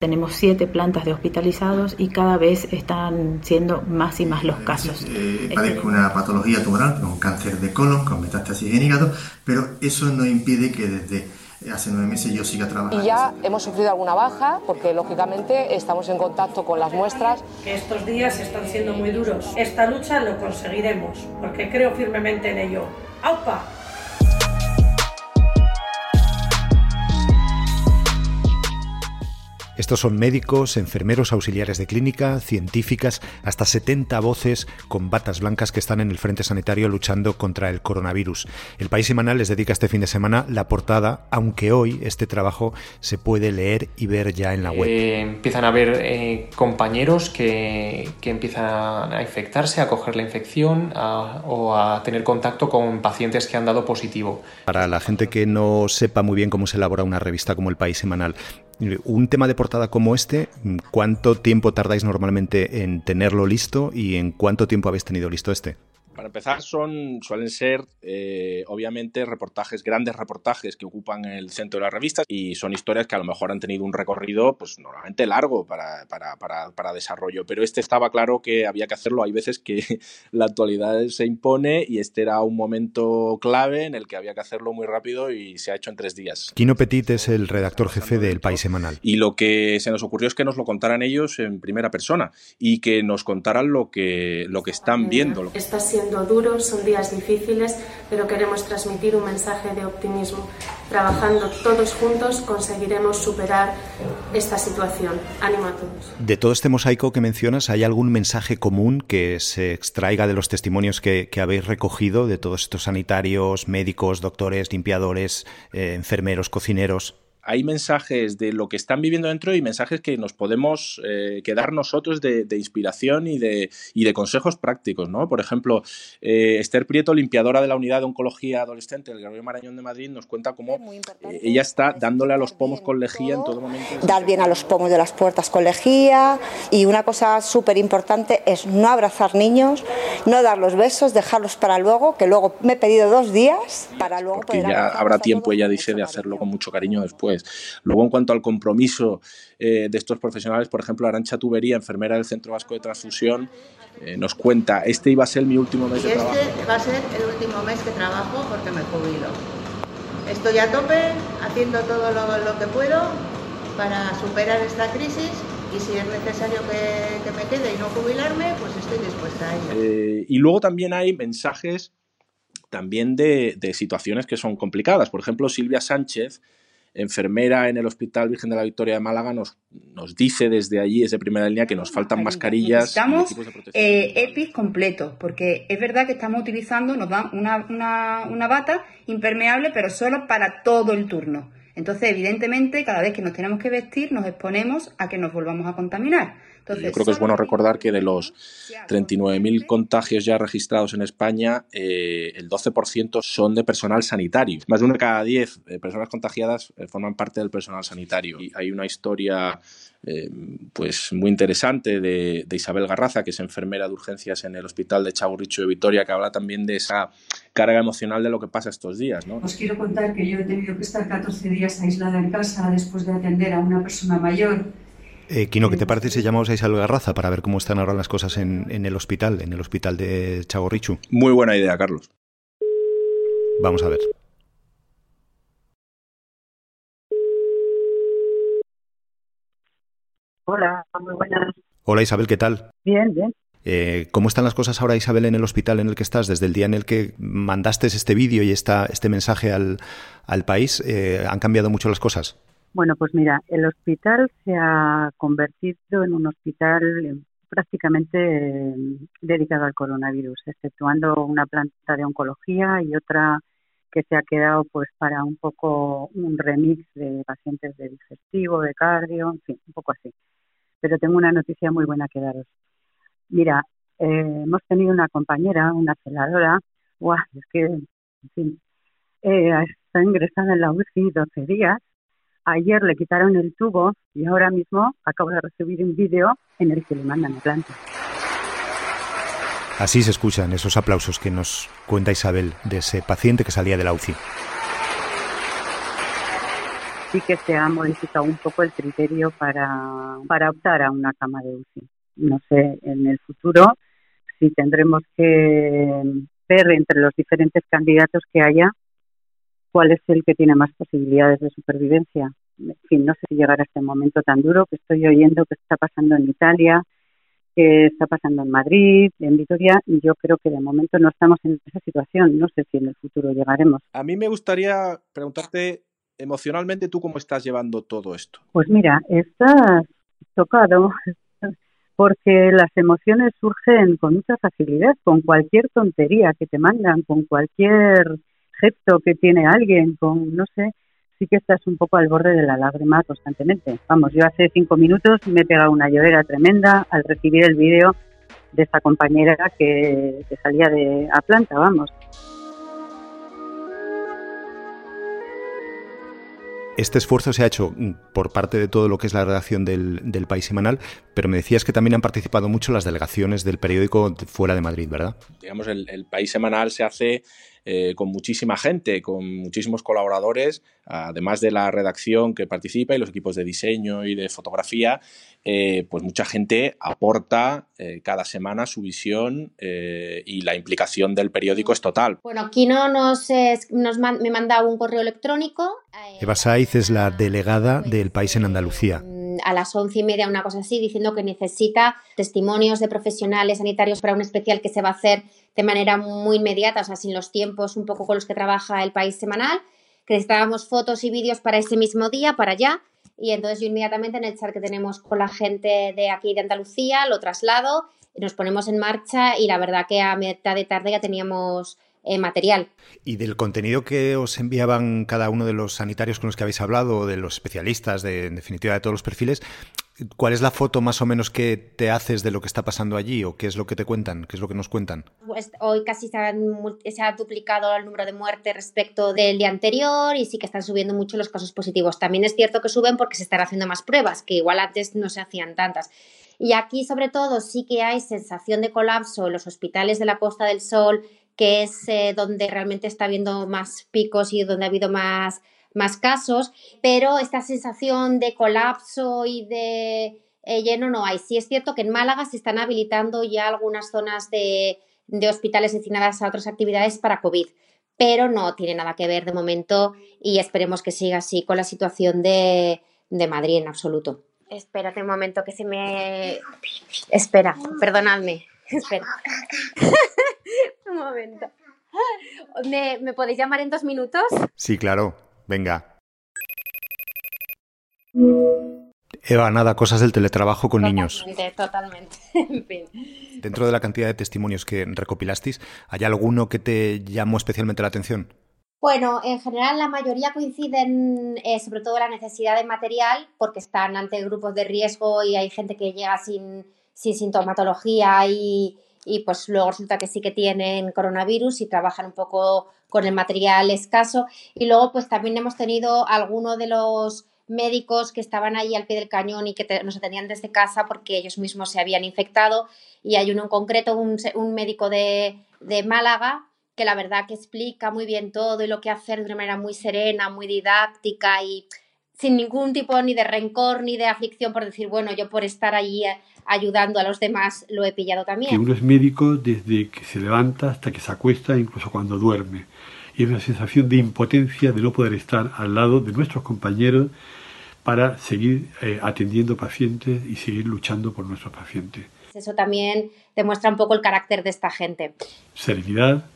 Tenemos siete plantas de hospitalizados y cada vez están siendo más y más los casos. Eh, padezco una patología tumoral, un cáncer de colon con metástasis en hígado, pero eso no impide que desde hace nueve meses yo siga trabajando. Y ya hemos sufrido alguna baja, porque lógicamente estamos en contacto con las muestras. Que estos días están siendo muy duros. Esta lucha lo conseguiremos, porque creo firmemente en ello. ¡Aupa! Estos son médicos, enfermeros, auxiliares de clínica, científicas, hasta 70 voces con batas blancas que están en el frente sanitario luchando contra el coronavirus. El País Semanal les dedica este fin de semana la portada, aunque hoy este trabajo se puede leer y ver ya en la web. Eh, empiezan a haber eh, compañeros que, empiezan a infectarse, a coger la infección o a tener contacto con pacientes que han dado positivo. Para la gente que no sepa muy bien cómo se elabora una revista como el País Semanal, un tema de portada como este, ¿cuánto tiempo tardáis normalmente en tenerlo listo y en cuánto tiempo habéis tenido listo este? Para empezar, son, suelen ser, eh, obviamente, reportajes, grandes reportajes que ocupan el centro de las revistas y son historias que a lo mejor han tenido un recorrido, pues normalmente largo para, para, para, para desarrollo. Pero este estaba claro que había que hacerlo. Hay veces que la actualidad se impone y este era un momento clave en el que había que hacerlo muy rápido y se ha hecho en tres días. Quino Petit es el redactor jefe del País Semanal. Y lo que se nos ocurrió es que nos lo contaran ellos en primera persona y que nos contaran lo que, lo que están viendo. Está siendo duros, son días difíciles, pero queremos transmitir un mensaje de optimismo. Trabajando todos juntos conseguiremos superar esta situación. Ánimo a todos. De todo este mosaico que mencionas, ¿hay algún mensaje común que se extraiga de los testimonios que, habéis recogido de todos estos sanitarios, médicos, doctores, limpiadores, eh, enfermeros, cocineros? Hay mensajes de lo que están viviendo dentro y mensajes que nos podemos eh, quedar nosotros de, inspiración y de, y de, consejos prácticos, ¿no? Por ejemplo, eh, Esther Prieto, limpiadora de la unidad de oncología adolescente del Gabriel Marañón de Madrid, nos cuenta cómo eh, ella está dándole a los pomos con lejía en todo momento. Dar bien a los pomos de las puertas con lejía y una cosa súper importante es no abrazar niños, no dar los besos, dejarlos para luego, que luego me he pedido dos días para luego Porque ya habrá tiempo, ella dice, de hacerlo con mucho cariño después. Luego, en cuanto al compromiso eh, de estos profesionales, por ejemplo, Arancha Tubería, enfermera del Centro Vasco de Transfusión, eh, nos cuenta, este iba a ser mi último mes de este trabajo. Este va a ser el último mes que trabajo porque me jubilo. Estoy a tope, haciendo todo lo, que puedo para superar esta crisis y si es necesario que, me quede y no jubilarme, pues estoy dispuesta a ello. Eh, y luego también hay mensajes también de, de, situaciones que son complicadas. Por ejemplo, Silvia Sánchez enfermera en el Hospital Virgen de la Victoria de Málaga nos, nos dice desde allí, desde primera línea, que nos faltan mascarillas. Necesitamos eh, EPIs completos, porque es verdad que estamos utilizando, nos dan una, una, una bata impermeable, pero solo para todo el turno. Entonces, evidentemente, cada vez que nos tenemos que vestir, nos exponemos a que nos volvamos a contaminar. Yo creo que es bueno recordar que de los 39.000 contagios ya registrados en España, eh, el 12% son de personal sanitario. Más de una de cada 10 eh, personas contagiadas eh, forman parte del personal sanitario. Y hay una historia pues muy interesante de, Isabel Garraza, que es enfermera de urgencias en el Hospital de Chagurricho de Vitoria, que habla también de esa carga emocional de lo que pasa estos días. ¿no? Os quiero contar que yo he tenido que estar 14 días aislada en casa después de atender a una persona mayor eh, Quino, ¿qué te parece si llamamos a Isabel Garraza para ver cómo están ahora las cosas en, el hospital, en el hospital de Chagorrichu? Muy buena idea, Carlos. Vamos a ver. Hola, muy buenas. Hola Isabel, ¿qué tal? Bien, bien. Eh, ¿Cómo están las cosas ahora, Isabel, en el hospital en el que estás? Desde el día en el que mandaste este vídeo y esta, este mensaje al, al país, eh, ¿han cambiado mucho las cosas? Bueno, pues mira, el hospital se ha convertido en un hospital eh, prácticamente eh, dedicado al coronavirus, exceptuando una planta de oncología y otra que se ha quedado pues para un poco un remix de pacientes de digestivo, de cardio, en fin, un poco así. Pero tengo una noticia muy buena que daros. Mira, eh, hemos tenido una compañera, una celadora, guau, es que, en fin, está ingresada en la UCI 12 días Ayer le quitaron el tubo y ahora mismo acabo de recibir un vídeo en el que le mandan la planta. Así se escuchan esos aplausos que nos cuenta Isabel de ese paciente que salía de la UCI. sí que se ha modificado un poco el criterio para, para optar a una cama de UCI. No sé, en el futuro si tendremos que ver entre los diferentes candidatos que haya cuál es el que tiene más posibilidades de supervivencia. En fin, no sé si llegar a este momento tan duro que estoy oyendo que está pasando en Italia, que está pasando en Madrid, en Vitoria, y yo creo que de momento no estamos en esa situación. No sé si en el futuro llegaremos. A mí me gustaría preguntarte emocionalmente tú cómo estás llevando todo esto. Pues mira, estás tocado porque las emociones surgen con mucha facilidad, con cualquier tontería que te mandan, con cualquier gesto que tiene alguien, con, no sé, sí que estás un poco al borde de la lágrima constantemente. Vamos, yo hace cinco minutos me he pegado una llorera tremenda al recibir el vídeo de esta compañera que, que salía de a planta, vamos. Este esfuerzo se ha hecho mm, por parte de todo lo que es la redacción del, del, País Semanal, pero me decías que también han participado mucho las delegaciones del periódico fuera de Madrid, ¿verdad? Digamos, el, el País Semanal se hace eh, con muchísima gente, con muchísimos colaboradores, además de la redacción que participa y los equipos de diseño y de fotografía, eh, pues mucha gente aporta eh, cada semana su visión y la implicación del periódico es total. Bueno, aquí no nos, nos me manda un correo electrónico. Eva Saiz es la delegada del país en Andalucía a las once y media, una cosa así, diciendo que necesita testimonios de profesionales sanitarios para un especial que se va a hacer de manera muy inmediata, o sea, sin los tiempos un poco con los que trabaja el país semanal, que necesitábamos fotos y vídeos para ese mismo día, para allá, y entonces yo inmediatamente en el chat que tenemos con la gente de aquí de Andalucía lo traslado, nos ponemos en marcha y la verdad que a mitad de tarde ya teníamos eh, material. Y del contenido que os enviaban cada uno de los sanitarios con los que habéis hablado, de los especialistas, de, en definitiva de todos los perfiles, ¿cuál es la foto más o menos que te haces de lo que está pasando allí o qué es lo que te cuentan, qué es lo que nos cuentan? Pues hoy casi se, se ha duplicado el número de muertes respecto del día anterior y sí que están subiendo mucho los casos positivos. También es cierto que suben porque se están haciendo más pruebas, que igual antes no se hacían tantas. Y aquí sobre todo sí que hay sensación de colapso en los hospitales de la Costa del Sol, que es eh, donde realmente está habiendo más picos y donde ha habido más, más casos, pero esta sensación de colapso y de eh, lleno no hay. Sí es cierto que en Málaga se están habilitando ya algunas zonas de, de hospitales destinadas a otras actividades para COVID, pero no tiene nada que ver de momento y esperemos que siga así con la situación de, de Madrid en absoluto. Espérate un momento que se me... Espera, perdonadme. Espera. Un momento. ¿Me, podéis llamar en dos minutos? Sí, claro. Venga. Eva, nada, cosas del teletrabajo con niños. Totalmente, en fin. Dentro de la cantidad de testimonios que recopilasteis, ¿hay alguno que te llamó especialmente la atención? Bueno, en general la mayoría coinciden eh, sobre todo la necesidad de material porque están ante grupos de riesgo y hay gente que llega sin, sin sintomatología y, y pues luego resulta que sí que tienen coronavirus y trabajan un poco con el material escaso. Y luego pues también hemos tenido algunos de los médicos que estaban ahí al pie del cañón y que nos atendían desde casa porque ellos mismos se habían infectado. Y hay uno en concreto, un, un médico de, de Málaga, que la verdad que explica muy bien todo y lo que hacer de una manera muy serena, muy didáctica y sin ningún tipo ni de rencor ni de aflicción por decir, bueno, yo por estar allí eh, ayudando a los demás lo he pillado también. Que uno es médico desde que se levanta hasta que se acuesta, incluso cuando duerme. Y es una sensación de impotencia de no poder estar al lado de nuestros compañeros para seguir eh, atendiendo pacientes y seguir luchando por nuestros pacientes. Eso también demuestra un poco el carácter de esta gente. Serenidad,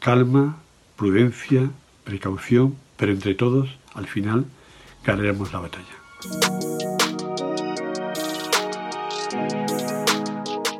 calma, prudencia, precaución, pero entre todos, al final, ganaremos la batalla.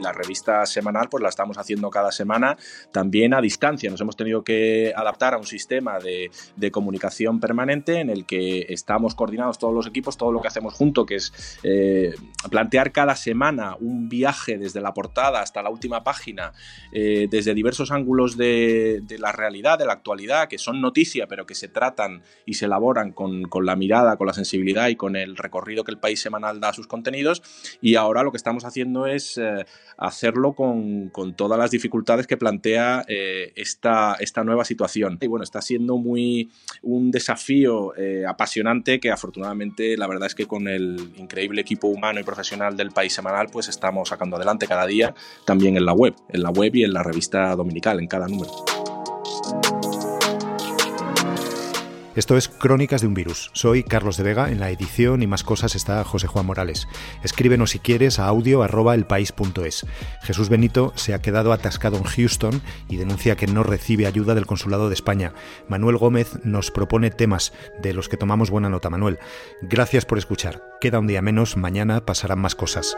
La revista semanal pues la estamos haciendo cada semana también a distancia. Nos hemos tenido que adaptar a un sistema de, comunicación permanente en el que estamos coordinados todos los equipos, todo lo que hacemos junto, que es eh, plantear cada semana un viaje desde la portada hasta la última página, eh, desde diversos ángulos de, la realidad, de la actualidad, que son noticia, pero que se tratan y se elaboran con, la mirada, con la sensibilidad y con el recorrido que el país semanal da a sus contenidos. Y ahora lo que estamos haciendo es eh, hacerlo con, todas las dificultades que plantea eh, esta, esta nueva situación. Y bueno, está siendo muy un desafío eh, apasionante que afortunadamente la verdad es que con el increíble equipo humano y profesional del País Semanal pues estamos sacando adelante cada día también en la web, en la web y en la revista dominical, en cada número. Esto es Crónicas de un Virus. Soy Carlos de Vega, en la edición y más cosas está José Juan Morales. Escríbenos si quieres a audio Jesús Benito se ha quedado atascado en Houston y denuncia que no recibe ayuda del Consulado de España. Manuel Gómez nos propone temas de los que tomamos buena nota, Manuel. Gracias por escuchar. Queda un día menos, mañana pasarán más cosas.